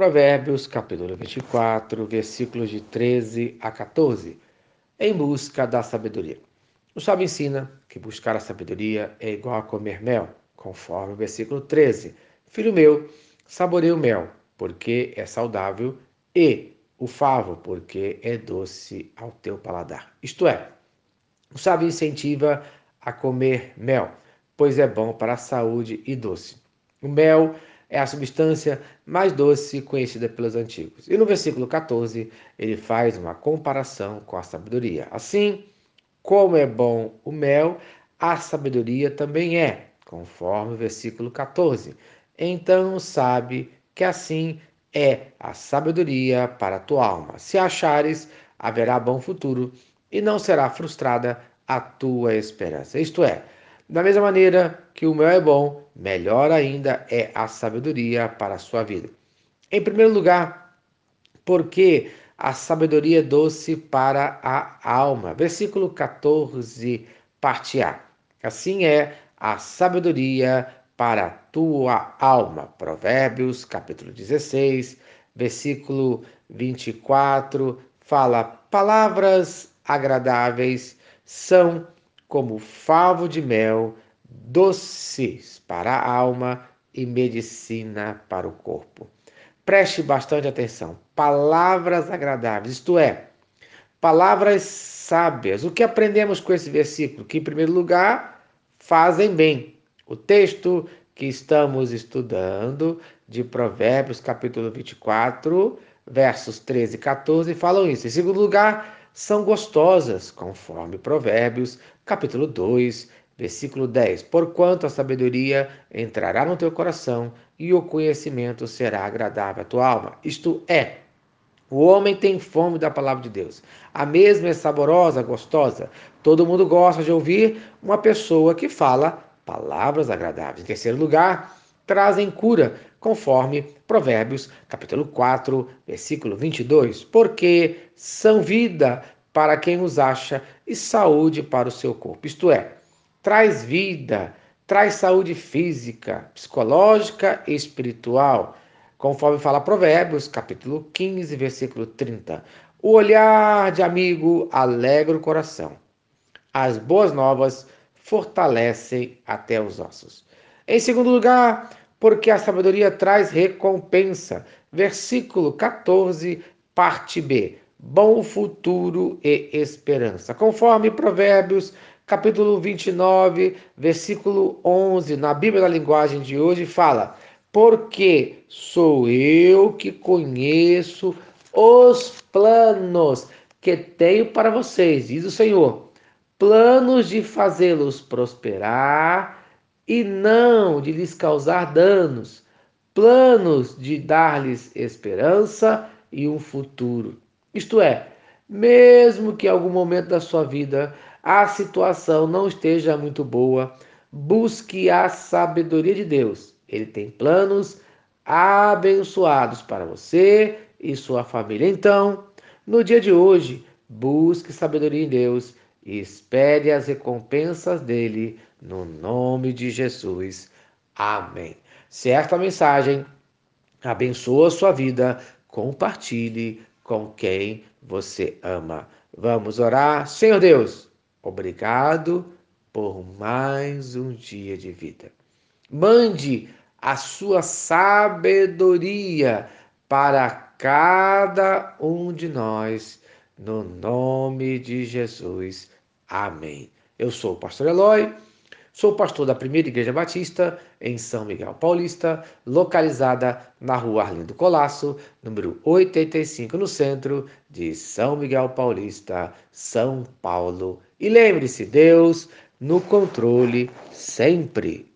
Provérbios, capítulo 24, versículos de 13 a 14. Em busca da sabedoria. O sábio ensina que buscar a sabedoria é igual a comer mel, conforme o versículo 13. Filho meu, saboreia o mel, porque é saudável, e o favo, porque é doce ao teu paladar. Isto é, o sábio incentiva a comer mel, pois é bom para a saúde e doce. O mel é a substância mais doce conhecida pelos antigos. E no versículo 14, ele faz uma comparação com a sabedoria. Assim, como é bom o mel, a sabedoria também é, conforme o versículo 14. Então sabe que assim é a sabedoria para a tua alma. Se achares, haverá bom futuro e não será frustrada a tua esperança. Isto é, da mesma maneira que o mel é bom, melhor ainda é a sabedoria para a sua vida. Em primeiro lugar, porque a sabedoria é doce para a alma. Versículo 14, parte A. Assim é a sabedoria para a tua alma. Provérbios, capítulo 16, versículo 24, fala: palavras agradáveis são como favo de mel, doces para a alma e medicina para o corpo. Preste bastante atenção. Palavras agradáveis, isto é, palavras sábias. O que aprendemos com esse versículo? Que, em primeiro lugar, fazem bem. O texto que estamos estudando de Provérbios, capítulo 24, versos 13 e 14, falam isso. Em segundo lugar, são gostosas, conforme Provérbios, capítulo 2, versículo 10. Porquanto a sabedoria entrará no teu coração e o conhecimento será agradável à tua alma. Isto é, o homem tem fome da palavra de Deus. A mesma é saborosa, gostosa. Todo mundo gosta de ouvir uma pessoa que fala palavras agradáveis. Em terceiro lugar, trazem cura, conforme Provérbios, capítulo 4, versículo 22, porque são vida para quem os acha e saúde para o seu corpo. Isto é, traz vida, traz saúde física, psicológica e espiritual, conforme fala Provérbios, capítulo 15, versículo 30. O olhar de amigo alegra o coração. As boas novas fortalecem até os ossos. Em segundo lugar, porque a sabedoria traz recompensa. Versículo 14, parte B. Bom futuro e esperança. Conforme Provérbios, capítulo 29, versículo 11, na Bíblia da linguagem de hoje, fala: Porque sou eu que conheço os planos que tenho para vocês, diz o Senhor. Planos de fazê-los prosperar e não de lhes causar danos, planos de dar-lhes esperança e um futuro. Isto é, mesmo que em algum momento da sua vida a situação não esteja muito boa, busque a sabedoria de Deus. Ele tem planos abençoados para você e sua família. Então, no dia de hoje, busque sabedoria em Deus e espere as recompensas dele no nome de Jesus. Amém. Se esta mensagem abençoa a sua vida, compartilhe com quem você ama. Vamos orar. Senhor Deus, obrigado por mais um dia de vida. Mande a sua sabedoria para cada um de nós, no nome de Jesus. Amém. Eu sou o pastor Eloy Sou pastor da Primeira Igreja Batista, em São Miguel Paulista, localizada na rua Arlindo Colasso, número 85, no centro de São Miguel Paulista, São Paulo. E lembre-se, Deus no controle sempre.